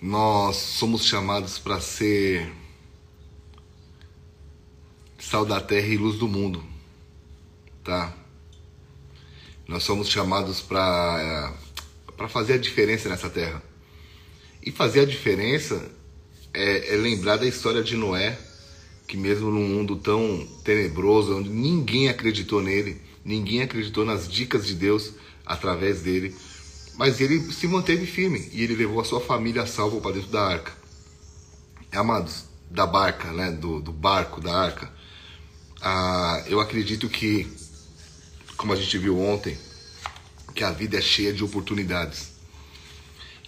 nós somos chamados para ser sal da terra e luz do mundo, tá? Nós somos chamados para para fazer a diferença nessa terra. E fazer a diferença é, é lembrar da história de Noé, que mesmo num mundo tão tenebroso, onde ninguém acreditou nele, ninguém acreditou nas dicas de Deus através dele, mas ele se manteve firme e ele levou a sua família a salvo para dentro da arca. Amados, da barca, né? do, do barco, da arca. Ah, eu acredito que, como a gente viu ontem, que a vida é cheia de oportunidades.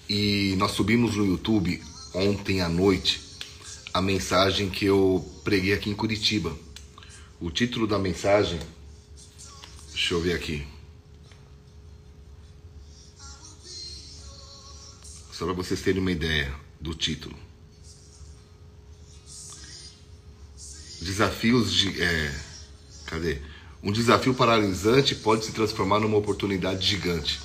E nós subimos no YouTube ontem à noite a mensagem que eu preguei aqui em Curitiba. O título da mensagem, deixa eu ver aqui. Só para vocês terem uma ideia do título. Desafios de. É, cadê? Um desafio paralisante pode se transformar numa oportunidade gigante.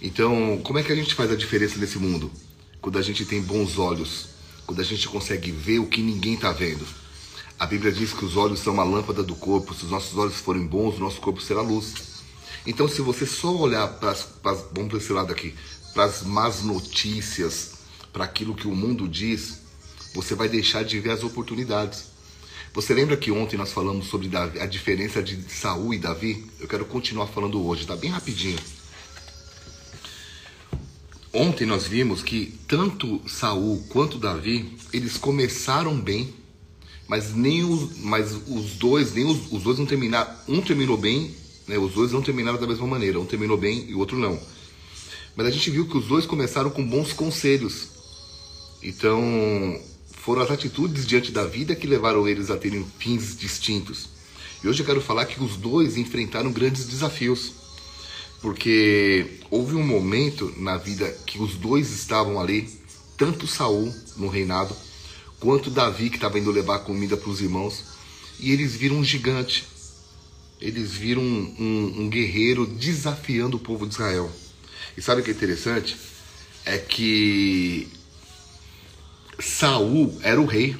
Então, como é que a gente faz a diferença nesse mundo? Quando a gente tem bons olhos, quando a gente consegue ver o que ninguém está vendo. A Bíblia diz que os olhos são uma lâmpada do corpo. Se os nossos olhos forem bons, o nosso corpo será luz. Então, se você só olhar para. Vamos para esse lado aqui para as más notícias, para aquilo que o mundo diz, você vai deixar de ver as oportunidades. Você lembra que ontem nós falamos sobre Davi, a diferença de Saul e Davi? Eu quero continuar falando hoje, tá bem rapidinho. Ontem nós vimos que tanto Saul quanto Davi, eles começaram bem, mas nem os, mas os dois, nem os, os dois não terminaram. Um terminou bem, né? Os dois não terminaram da mesma maneira. Um terminou bem e o outro não. Mas a gente viu que os dois começaram com bons conselhos. Então, foram as atitudes diante da vida que levaram eles a terem fins distintos. E hoje eu quero falar que os dois enfrentaram grandes desafios. Porque houve um momento na vida que os dois estavam ali, tanto Saul no reinado, quanto Davi que estava indo levar comida para os irmãos, e eles viram um gigante. Eles viram um, um, um guerreiro desafiando o povo de Israel. E sabe o que é interessante? É que Saul era o rei.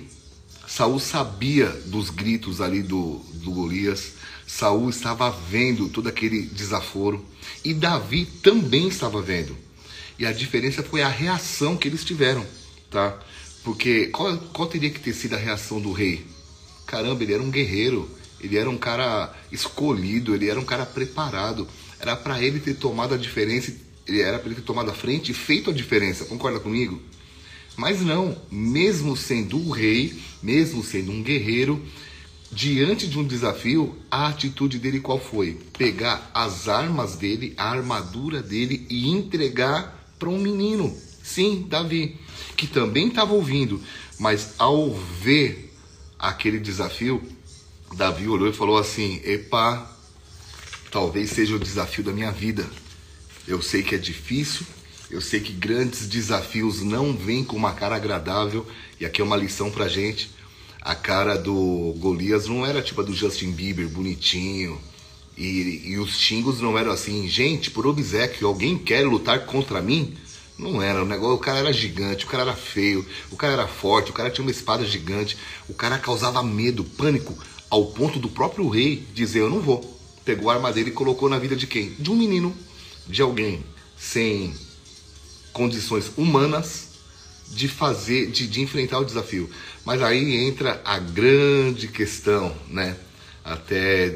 Saul sabia dos gritos ali do, do Golias. Saul estava vendo todo aquele desaforo. E Davi também estava vendo. E a diferença foi a reação que eles tiveram, tá? Porque qual, qual teria que ter sido a reação do rei? Caramba, ele era um guerreiro, ele era um cara escolhido, ele era um cara preparado. Era para ele ter tomado a diferença ele era para ele ter tomado a frente e feito a diferença, concorda comigo? Mas não, mesmo sendo o rei, mesmo sendo um guerreiro, diante de um desafio, a atitude dele qual foi? Pegar as armas dele, a armadura dele e entregar para um menino. Sim, Davi, que também estava ouvindo, mas ao ver aquele desafio, Davi olhou e falou assim: Epa, talvez seja o desafio da minha vida. Eu sei que é difícil, eu sei que grandes desafios não vêm com uma cara agradável, e aqui é uma lição pra gente. A cara do Golias não era tipo a do Justin Bieber, bonitinho, e, e os xingos não eram assim, gente, por obsequio, alguém quer lutar contra mim? Não era, o negócio, o cara era gigante, o cara era feio, o cara era forte, o cara tinha uma espada gigante, o cara causava medo, pânico, ao ponto do próprio rei dizer, eu não vou. Pegou a arma dele e colocou na vida de quem? De um menino de alguém sem condições humanas de fazer, de, de enfrentar o desafio. Mas aí entra a grande questão, né? Até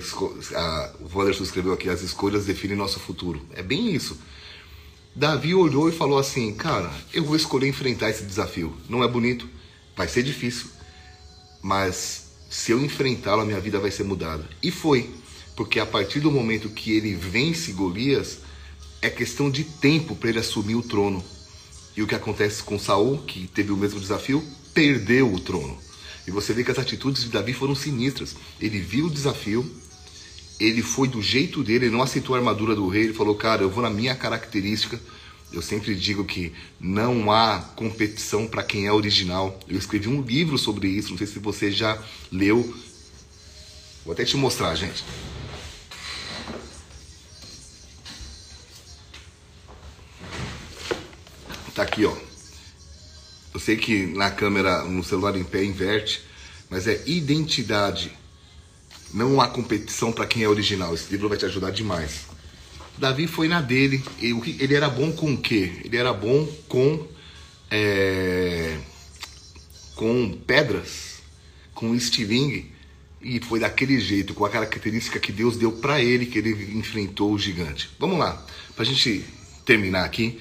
a, o Wanderson escreveu aqui: as escolhas definem nosso futuro. É bem isso. Davi olhou e falou assim: Cara, eu vou escolher enfrentar esse desafio. Não é bonito, vai ser difícil, mas se eu enfrentá-lo, a minha vida vai ser mudada. E foi, porque a partir do momento que ele vence Golias, é questão de tempo para ele assumir o trono. E o que acontece com Saul, que teve o mesmo desafio, perdeu o trono. E você vê que as atitudes de Davi foram sinistras. Ele viu o desafio, ele foi do jeito dele, ele não aceitou a armadura do rei, ele falou: "Cara, eu vou na minha característica". Eu sempre digo que não há competição para quem é original. Eu escrevi um livro sobre isso, não sei se você já leu. Vou até te mostrar, gente. Tá aqui, ó. Eu sei que na câmera, no celular em pé, inverte, mas é identidade. Não há competição para quem é original. Esse livro vai te ajudar demais. Davi foi na dele. Ele era bom com o quê? Ele era bom com é, com pedras, com estilingue e foi daquele jeito, com a característica que Deus deu para ele que ele enfrentou o gigante. Vamos lá, para a gente terminar aqui.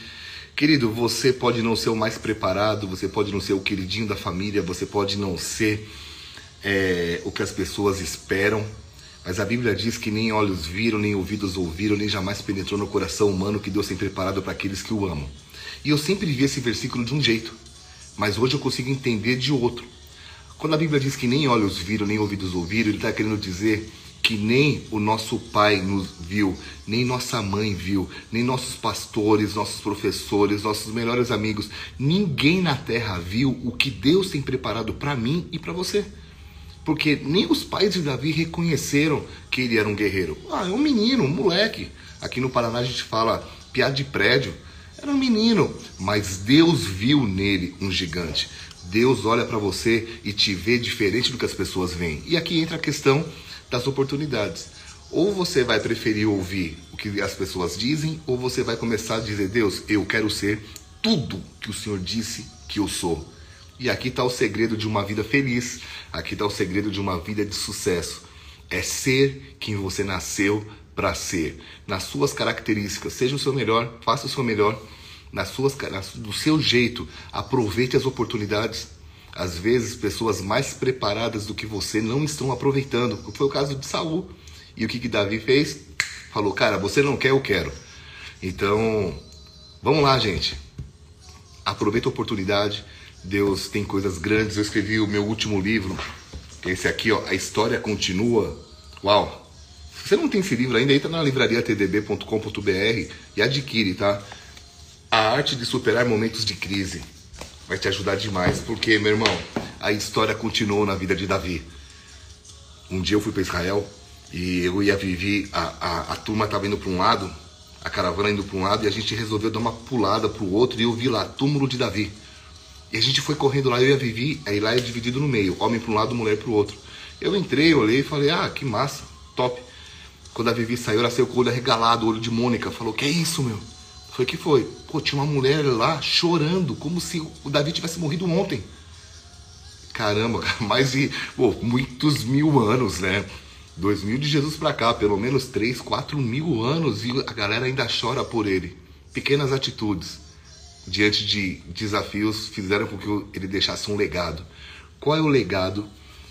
Querido, você pode não ser o mais preparado, você pode não ser o queridinho da família, você pode não ser é, o que as pessoas esperam, mas a Bíblia diz que nem olhos viram, nem ouvidos ouviram, nem jamais penetrou no coração humano que Deus tem preparado para aqueles que o amam. E eu sempre vi esse versículo de um jeito, mas hoje eu consigo entender de outro. Quando a Bíblia diz que nem olhos viram, nem ouvidos ouviram, ele está querendo dizer que nem o nosso pai nos viu, nem nossa mãe viu, nem nossos pastores, nossos professores, nossos melhores amigos, ninguém na terra viu o que Deus tem preparado para mim e para você. Porque nem os pais de Davi reconheceram que ele era um guerreiro. Ah, é um menino, um moleque. Aqui no Paraná a gente fala piada de prédio. Era um menino, mas Deus viu nele um gigante. Deus olha para você e te vê diferente do que as pessoas veem. E aqui entra a questão das oportunidades. Ou você vai preferir ouvir o que as pessoas dizem, ou você vai começar a dizer: Deus, eu quero ser tudo que o Senhor disse que eu sou. E aqui está o segredo de uma vida feliz, aqui está o segredo de uma vida de sucesso. É ser quem você nasceu para ser, nas suas características. Seja o seu melhor, faça o seu melhor nas suas, do seu jeito. Aproveite as oportunidades. Às vezes, pessoas mais preparadas do que você não estão aproveitando. Foi o caso de Saul. E o que, que Davi fez? Falou, cara, você não quer, eu quero. Então, vamos lá, gente. Aproveita a oportunidade. Deus tem coisas grandes. Eu escrevi o meu último livro, é esse aqui, ó. A história continua. Uau! Se você não tem esse livro ainda, entra na livraria tdb.com.br e adquire, tá? A arte de superar momentos de crise vai te ajudar demais, porque, meu irmão, a história continuou na vida de Davi. Um dia eu fui para Israel e eu ia viver, a, a, a turma estava indo para um lado, a caravana indo para um lado, e a gente resolveu dar uma pulada para o outro, e eu vi lá, túmulo de Davi. E a gente foi correndo lá, eu ia viver, aí lá é dividido no meio, homem para um lado, mulher para o outro. Eu entrei, olhei e falei, ah, que massa, top. Quando a Vivi saiu, ela saiu com o olho arregalado, o olho de Mônica, falou, que é isso, meu? Foi que foi. Pô, tinha uma mulher lá chorando, como se o Davi tivesse morrido ontem. Caramba, mais de pô, muitos mil anos, né? Dois mil de Jesus para cá, pelo menos três, quatro mil anos e a galera ainda chora por ele. Pequenas atitudes diante de desafios fizeram com que ele deixasse um legado. Qual é o legado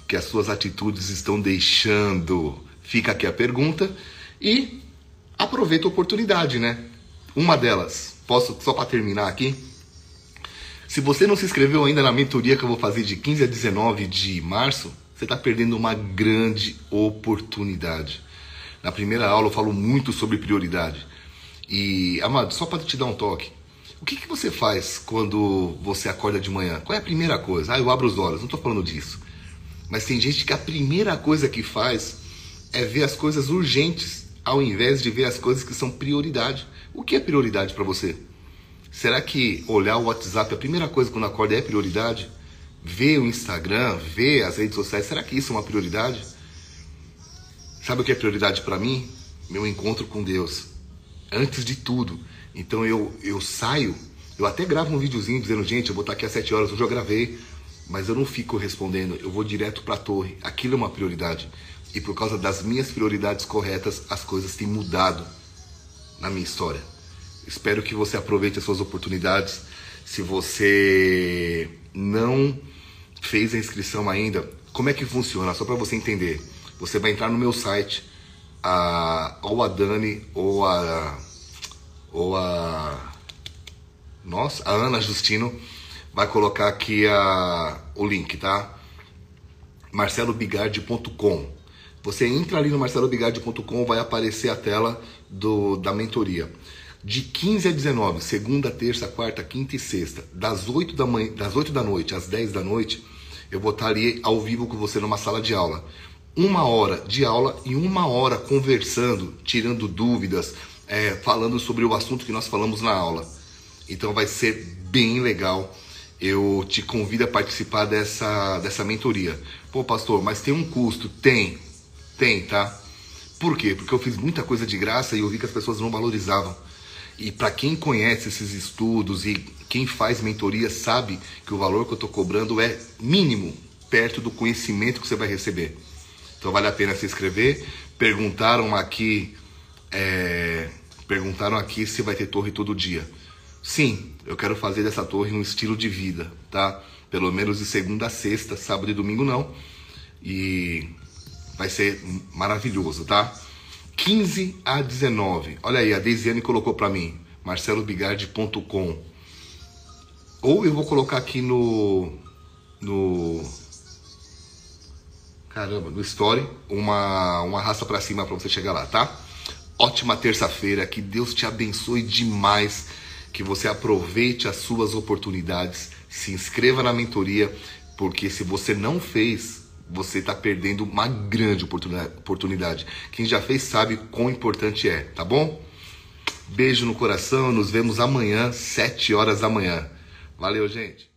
que as suas atitudes estão deixando? Fica aqui a pergunta e aproveita a oportunidade, né? Uma delas, posso só para terminar aqui? Se você não se inscreveu ainda na mentoria que eu vou fazer de 15 a 19 de março, você está perdendo uma grande oportunidade. Na primeira aula eu falo muito sobre prioridade. E, amado, só para te dar um toque, o que, que você faz quando você acorda de manhã? Qual é a primeira coisa? Ah, eu abro os olhos, não estou falando disso. Mas tem gente que a primeira coisa que faz é ver as coisas urgentes, ao invés de ver as coisas que são prioridade. O que é prioridade para você? Será que olhar o WhatsApp, a primeira coisa quando acorda é prioridade? Ver o Instagram, ver as redes sociais, será que isso é uma prioridade? Sabe o que é prioridade para mim? Meu encontro com Deus. Antes de tudo. Então eu, eu saio, eu até gravo um videozinho dizendo, gente, eu vou estar aqui às 7 horas, hoje eu gravei, mas eu não fico respondendo, eu vou direto para a torre. Aquilo é uma prioridade. E por causa das minhas prioridades corretas, as coisas têm mudado na minha história. Espero que você aproveite as suas oportunidades. Se você não fez a inscrição ainda, como é que funciona? Só para você entender. Você vai entrar no meu site, a, ou a Dani, ou a. Ou a. Nossa, a Ana Justino vai colocar aqui a, o link, tá? marcelobigardi.com. Você entra ali no marcelobigardi.com, vai aparecer a tela do, da mentoria. De 15 a 19, segunda, terça, quarta, quinta e sexta, das 8 da, manhã, das 8 da noite às 10 da noite, eu vou estar ali ao vivo com você numa sala de aula. Uma hora de aula e uma hora conversando, tirando dúvidas, é, falando sobre o assunto que nós falamos na aula. Então vai ser bem legal. eu te convido a participar dessa, dessa mentoria. Pô, pastor, mas tem um custo? Tem, tem, tá? Por quê? Porque eu fiz muita coisa de graça e eu vi que as pessoas não valorizavam. E para quem conhece esses estudos e quem faz mentoria sabe que o valor que eu estou cobrando é mínimo perto do conhecimento que você vai receber. Então vale a pena se inscrever. Perguntaram aqui, é, perguntaram aqui se vai ter torre todo dia. Sim, eu quero fazer dessa torre um estilo de vida, tá? Pelo menos de segunda a sexta, sábado e domingo não. E vai ser maravilhoso, tá? 15 a 19. Olha aí, a Deisiane colocou para mim, marcelobigardi.com. Ou eu vou colocar aqui no no caramba, no story, uma uma raça para cima para você chegar lá, tá? Ótima terça-feira, que Deus te abençoe demais, que você aproveite as suas oportunidades, se inscreva na mentoria, porque se você não fez, você está perdendo uma grande oportunidade. Quem já fez sabe quão importante é, tá bom? Beijo no coração, nos vemos amanhã, 7 horas da manhã. Valeu, gente.